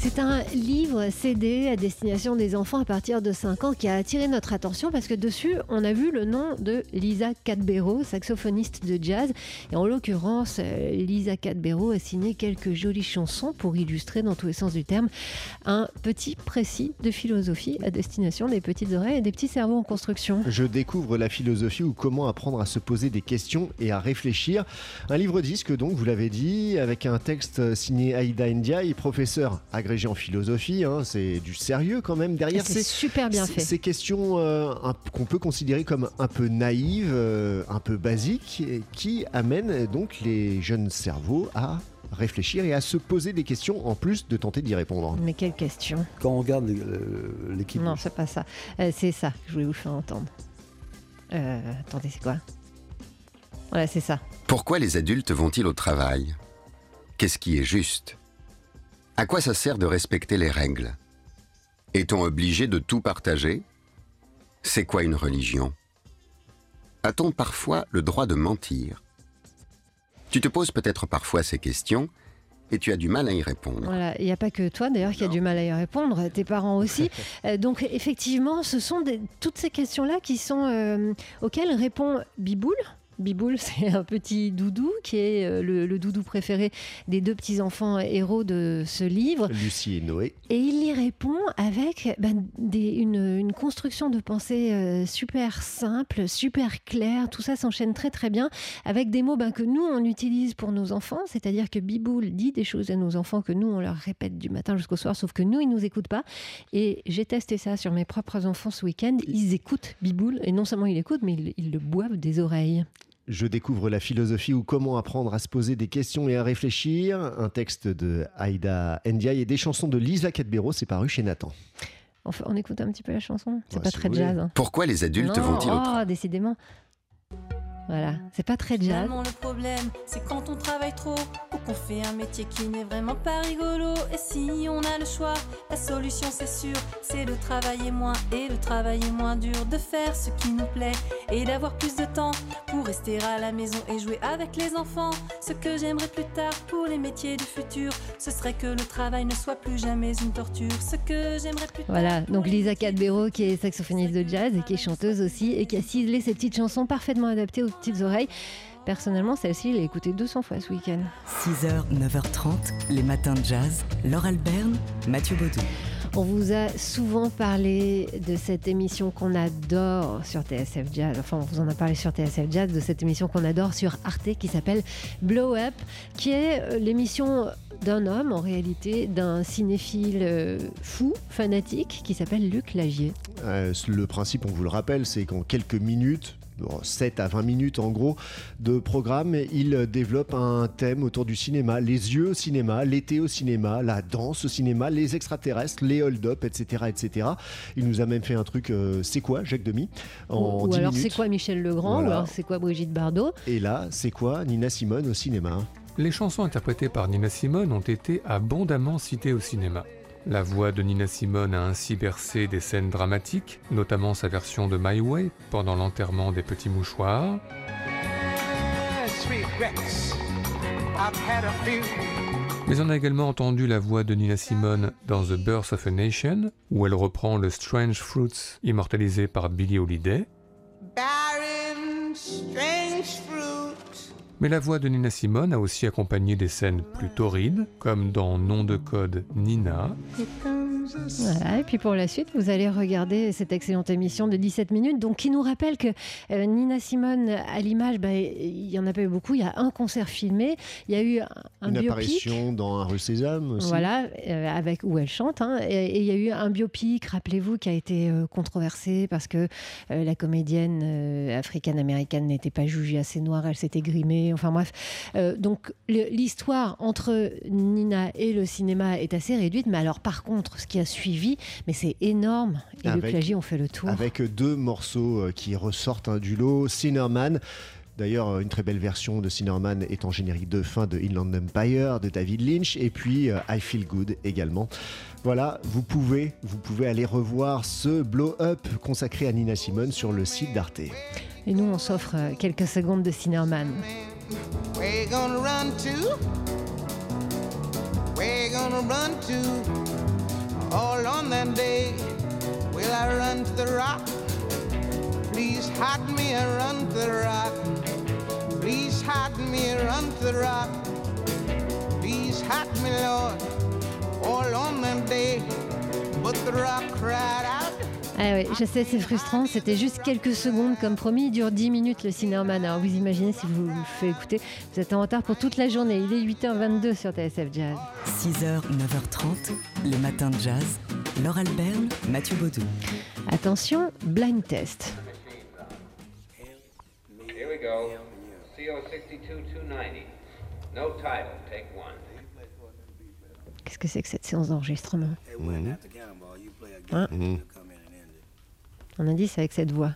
C'est un livre CD à destination des enfants à partir de 5 ans qui a attiré notre attention parce que dessus, on a vu le nom de Lisa Cadbero, saxophoniste de jazz. Et en l'occurrence, euh, Lisa Cadbero a signé quelques jolies chansons pour illustrer, dans tous les sens du terme, un petit précis de philosophie à destination des petites oreilles et des petits cerveaux en construction. Je découvre la philosophie ou comment apprendre à se poser des questions et à réfléchir. Un livre disque, donc, vous l'avez dit, avec un texte signé Aïda Ndiaye, professeur agrégé en philosophie, hein, c'est du sérieux quand même derrière. C'est super bien fait. Ces questions euh, un- qu'on peut considérer comme un peu naïves, euh, un peu basiques, qui amènent donc les jeunes cerveaux à réfléchir et à se poser des questions en plus de tenter d'y répondre. Mais quelle question Quand on regarde le- l'équipe, Non, c'est pas ça. Euh, c'est ça que je voulais vous faire entendre. Euh, attendez, c'est quoi? Voilà, c'est ça. Pourquoi les adultes vont-ils au travail? Qu'est-ce qui est juste? À quoi ça sert de respecter les règles? Est-on obligé de tout partager? C'est quoi une religion? A-t-on parfois le droit de mentir? Tu te poses peut-être parfois ces questions et tu as du mal à y répondre. Voilà, il n'y a pas que toi d'ailleurs qui a du mal à y répondre, tes parents aussi. Euh, donc effectivement, ce sont des- toutes ces questions-là qui sont euh, auxquelles répond Biboul. Biboul, c'est un petit doudou qui est euh, le, le doudou préféré des deux petits enfants héros de ce livre. Lucie et Noé. Et il y répond avec ben, des- une, une construction de pensée euh, super simple, super claire. Tout ça s'enchaîne très très bien avec des mots ben, que nous on utilise pour nos enfants. C'est-à-dire que Biboul dit des choses à nos enfants que nous on leur répète du matin jusqu'au soir, sauf que nous ils nous écoutent pas. Et j'ai testé ça sur mes propres enfants ce week-end. Ils écoutent Biboul et non seulement ils l'écoutent, mais ils, ils le boivent des oreilles. Je découvre la philosophie ou comment apprendre à se poser des questions et à réfléchir. Un texte de Aïda Ndiaye et des chansons de Lisa Cadbero, c'est paru chez Nathan. On, fait- on écoute un petit peu la chanson? C'est Ouais, pas si très jazz. hein. Pourquoi les adultes vont-ils au oh, décidément. Voilà, c'est pas très jazz. Finalement, le problème, c'est quand on travaille trop ou qu'on fait un métier qui n'est vraiment pas rigolo. Et si on a le choix, la solution, c'est sûr, c'est de travailler moins et de travailler moins dur, de faire ce qui nous plaît et d'avoir plus de temps pour rester à la maison et jouer avec les enfants. Ce que j'aimerais plus tard pour les métiers du futur, ce serait que le travail ne soit plus jamais une torture. Ce que j'aimerais plus tard. Voilà, donc Lisa Cadbero qui est saxophoniste de jazz et qui est chanteuse aussi et qui a ciselé ses petites chansons parfaitement adaptées aux petites oreilles. Personnellement, celle-ci, je l'ai écoutée 200 fois ce week-end. 6h, 9h30, les matins de jazz. Laure Alberne, Mathieu Baudou. On vous a souvent parlé de cette émission qu'on adore sur TSF Jazz. Enfin, on vous en a parlé sur TSF Jazz, de cette émission qu'on adore sur Arte qui s'appelle Blow Up, qui est euh, l'émission d'un homme, en réalité, d'un cinéphile euh, fou, fanatique, qui s'appelle Luc Lagier. Euh, le principe, on vous le rappelle, c'est qu'en quelques minutes, 7 à 20 minutes en gros de programme, il développe un thème autour du cinéma, les yeux au cinéma, l'été au cinéma, la danse au cinéma, les extraterrestres, les hold-up, etc., etc. Il nous a même fait un truc, euh, c'est quoi, Jacques Demy en ou 10 alors, c'est quoi Michel Legrand Voilà. Ou alors, c'est quoi Brigitte Bardot Et là, c'est quoi Nina Simone au cinéma Les chansons interprétées par Nina Simone ont été abondamment citées au cinéma. La voix de Nina Simone a ainsi bercé des scènes dramatiques, notamment sa version de My Way pendant l'enterrement des petits mouchoirs, mais on a également entendu la voix de Nina Simone dans The Birth of a Nation, où elle reprend le Strange Fruits immortalisé par Billie Holiday, Barren, strange fruit. Mais la voix de Nina Simone a aussi accompagné des scènes plus torrides, comme dans Nom de code Nina, Voilà, et puis pour la suite, vous allez regarder cette excellente émission de 17 minutes, donc qui nous rappelle que euh, Nina Simone, à l'image, bah, il y en a pas eu beaucoup. Il y a un concert filmé, il y a eu un, un Une biopic. apparition dans Un rue Sésame aussi. Voilà, euh, avec où elle chante. hein. et il y a eu un biopic, rappelez-vous, qui a été euh, controversé parce que euh, la comédienne africaine-américaine n'était pas jugée assez noire, elle s'était grimée. Enfin bref. Donc l'histoire entre Nina et le cinéma est assez réduite, mais alors par contre, ce qui a suivi, mais c'est énorme. Et le Avec- plagiat, on fait le tour. avec deux morceaux euh, qui ressortent hein, du lot. Sinnerman. D'ailleurs, une très belle version de Sinnerman est en générique de fin de Inland Empire de David Lynch et puis euh, I Feel Good également. Voilà, vous pouvez, vous pouvez aller revoir ce blow up consacré à Nina Simone sur le site d'Arte. Et nous, on s'offre euh, quelques secondes de Cinéman. Man Where you gonna run to? You gonna run to? All on that day, will I run to the rock? Please hide me and run to the rock. Please hide me and run to the rock. Please hide me, Lord, all on that day. But the rock cried out. Ah ouais, je sais, c'est frustrant. C'était juste quelques secondes, comme promis. Il dure 10 minutes le cinéma. Alors vous imaginez, si vous le faites écouter, vous êtes en retard pour toute la journée. Il est 8h22 sur TSF Jazz. 6h, 9h30, les matins de jazz. Laure Alberne, Mathieu Baudou. Attention, blind test. Here we go. CO 62-290. No title. Take one. Qu'est-ce que c'est que cette séance d'enregistrement? Hein? Dit c'est avec cette voix.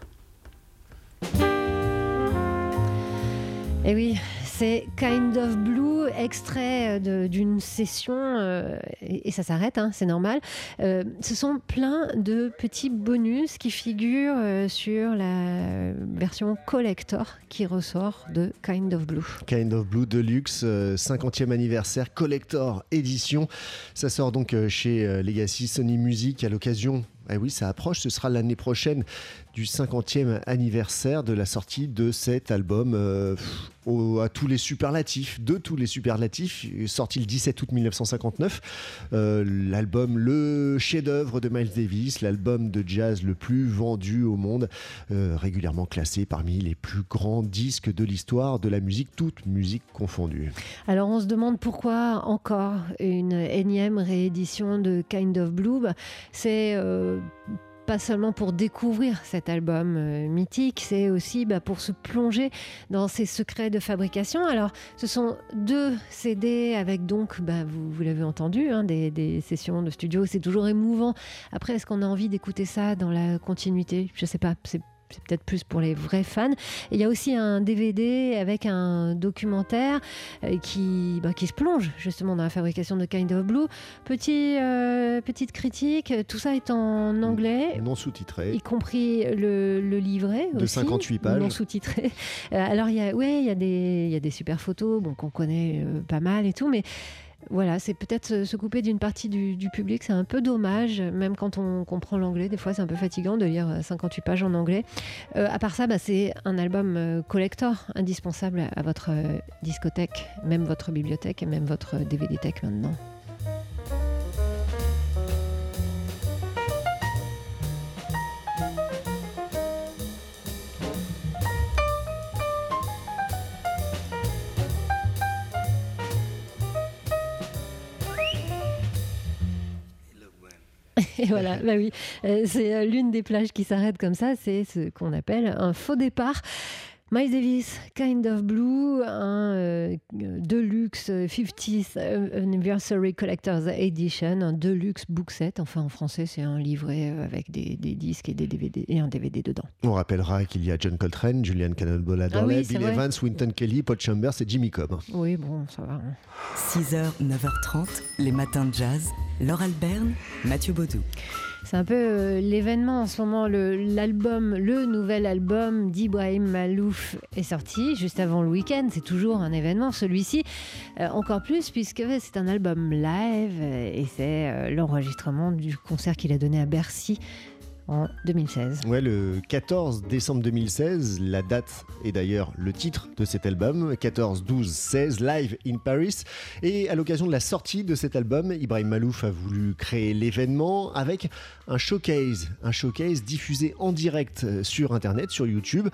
Et oui, c'est Kind of Blue, extrait de- d'une session, euh, et, ça s'arrête, hein, c'est normal. Euh, ce sont plein de petits bonus qui figurent euh, sur la version collector qui ressort de Kind of Blue. Kind of Blue Deluxe, euh, 50e anniversaire, collector édition. Ça sort donc euh, chez euh, Legacy Sony Music à l'occasion. Eh oui, ça approche, ce sera l'année prochaine du 50e anniversaire de la sortie de cet album euh, à tous les superlatifs, de tous les superlatifs, sorti le 17 août 1959. Euh, l'album, le chef-d'œuvre de Miles Davis, l'album de jazz le plus vendu au monde, euh, régulièrement classé parmi les plus grands disques de l'histoire de la musique, toute musique confondue. Alors on se demande pourquoi encore une énième réédition de Kind of Blue. Bah, C'est pas seulement pour découvrir cet album euh, mythique, c'est aussi bah, pour se plonger dans ses secrets de fabrication. Alors ce sont deux CD avec donc, bah, vous, l'avez entendu, hein, des, sessions de studio. C'est toujours émouvant. Après, est-ce qu'on a envie d'écouter ça dans la continuité? Je sais pas. C'est c'est peut-être plus pour les vrais fans. Et il y a aussi un DVD avec un documentaire euh, qui, bah, qui se plonge justement dans la fabrication de Kind of Blue. Petit, euh, petite critique, tout ça est en anglais. Non sous-titré. Y compris le, le livret De aussi, 58 pages. non sous-titré. Euh, alors il y a, ouais, il y a des, il y a des super photos, bon qu'on connaît euh, pas mal et tout, mais voilà, c'est peut-être se- couper d'une partie du, public, c'est un peu dommage, même quand on comprend l'anglais. Des fois, c'est un peu fatigant de lire euh, 58 pages en anglais. Euh, à part ça, bah, c'est un album euh, collector indispensable à votre euh, discothèque, même votre bibliothèque et même votre DVD tech maintenant. Et voilà, bah oui, Euh, c'est euh, l'une des plages qui s'arrête comme ça, c'est ce qu'on appelle un faux départ. Miles Davis, Kind of Blue, un euh, Deluxe 50th Anniversary Collector's Edition, un Deluxe book set. Enfin, en français, c'est un livret euh, avec des, des disques et des DVD et un DVD dedans. On rappellera qu'il y a John Coltrane, Julian Cannonball Ah oui, Adderley, c'est Bill vrai. Evans, Winton Kelly, Paul Chambers et Jimmy Cobb. Oui, bon, ça va. hein. 6h, 9h30, les matins de jazz. Laure Alberne, Mathieu Baudou. C'est un peu euh, l'événement en ce moment. L'album, le nouvel album d'Ibrahim Malouf est sorti juste avant le week-end. C'est toujours un événement, celui-ci. Euh, encore plus puisque c'est un album live et c'est euh, l'enregistrement du concert qu'il a donné à Bercy en 2016. Ouais, le 14 décembre 2016, la date est d'ailleurs le titre de cet album, 14, 12, 16, Live in Paris. Et à l'occasion de la sortie de cet album, Ibrahim Malouf a voulu créer l'événement avec un showcase, un showcase diffusé en direct euh, sur Internet, sur YouTube,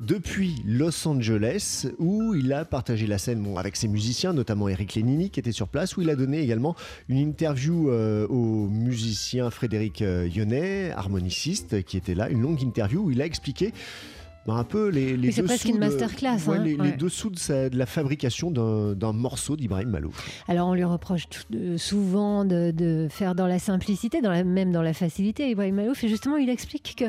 depuis Los Angeles, où il a partagé la scène avec ses musiciens, notamment Eric Lénini qui était sur place, où il a donné également une interview euh, au musicien Frédéric euh, Yonnet, harmoniciste, qui était là, une longue interview où il a expliqué bah, un peu les, c'est presque une de- masterclass, ouais, hein, les, dessous de, sa- de la fabrication d'un morceau d'Ibrahim Malouf. Alors on lui reproche tout- euh, souvent de, de faire dans la simplicité, dans la, même dans la facilité. Ibrahim Malouf, et justement, il explique que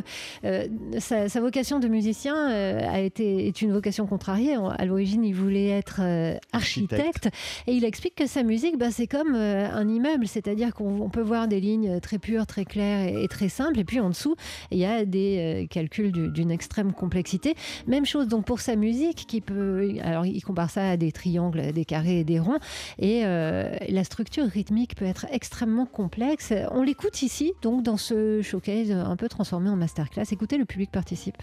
euh, sa, sa vocation de musicien euh, a été est une vocation contrariée. À l'origine, il voulait être euh, architecte, et il explique que sa musique, bah, c'est comme un immeuble, c'est-à-dire qu'on on peut voir des lignes très pures, très claires et, et très simples, et puis en dessous, il y a des calculs du- d'une extrême complexité complexité. Même chose donc pour sa musique, qui peut, alors il compare ça à des triangles, des carrés et des ronds, et euh, la structure rythmique peut être extrêmement complexe. On l'écoute ici, donc dans ce showcase un peu transformé en masterclass. Écoutez, le public participe.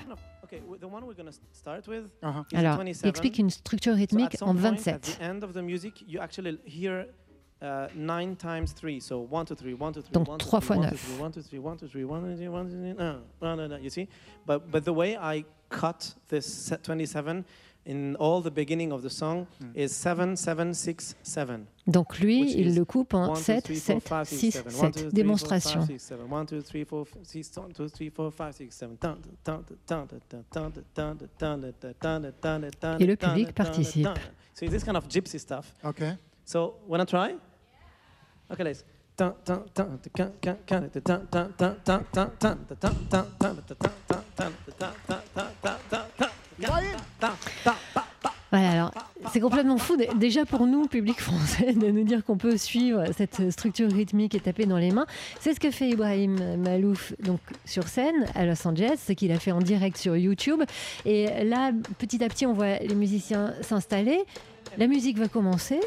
With Uh-huh. Alors, 27. il explique une structure rythmique en point, At 27. 9 times 3, so 1, 2, 3, 1, 2, 3, 3, 1, you see? But, but the way I cut this 27 in all the beginning of the song is 7, 7, 6, 7. Donc lui, il le coupe en 7, 7, 6, 7. Démonstration. Et le public participe. So this kind of gypsy stuff. Okay. So, wanna try? Arcalès. Voilà, alors c'est complètement fou déjà pour nous, public français, de nous dire qu'on peut suivre cette structure rythmique et taper dans les mains. C'est ce que fait Ibrahim Malouf sur scène à Los Angeles, ce qu'il a fait en direct sur YouTube. Et là, petit à petit, on voit les musiciens s'installer, la musique va commencer.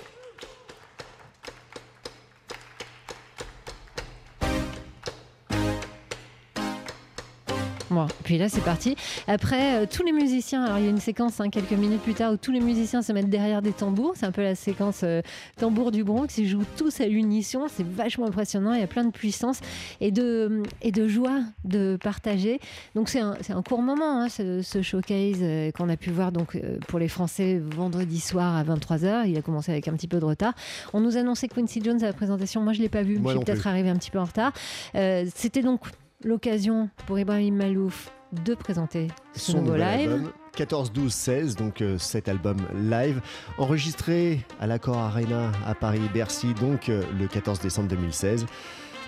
Bon, puis là c'est parti. Après, euh, tous les musiciens, alors il y a une séquence hein, quelques minutes plus tard où tous les musiciens se mettent derrière des tambours. C'est un peu la séquence euh, tambour du Bronx. Ils jouent tous à l'unisson. C'est vachement impressionnant. Il y a plein de puissance et de, et de joie de partager. Donc c'est un, un court moment, hein, ce, ce showcase euh, qu'on a pu voir donc, euh, pour les Français vendredi soir à 23h. Il a commencé avec un petit peu de retard. On nous annonçait Quincy Jones à la présentation. Moi je ne l'ai pas vu. Moi Je suis peut-être arrivé un petit peu en retard. Euh, C'était donc l'occasion pour Ibrahim Malouf de présenter son, nouveau nouvel live. album, 14, 12, 16, donc euh, cet album live, enregistré à l'Accor Arena à Paris-Bercy, donc euh, le 14 décembre 2016.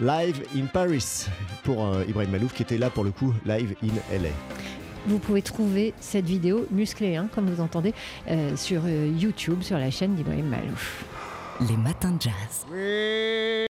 Live in Paris pour euh, Ibrahim Malouf qui était là pour le coup live in LA. Vous pouvez trouver cette vidéo musclée, hein, comme vous entendez, euh, sur euh, YouTube, sur la chaîne d'Ibrahim Malouf. Les matins de jazz.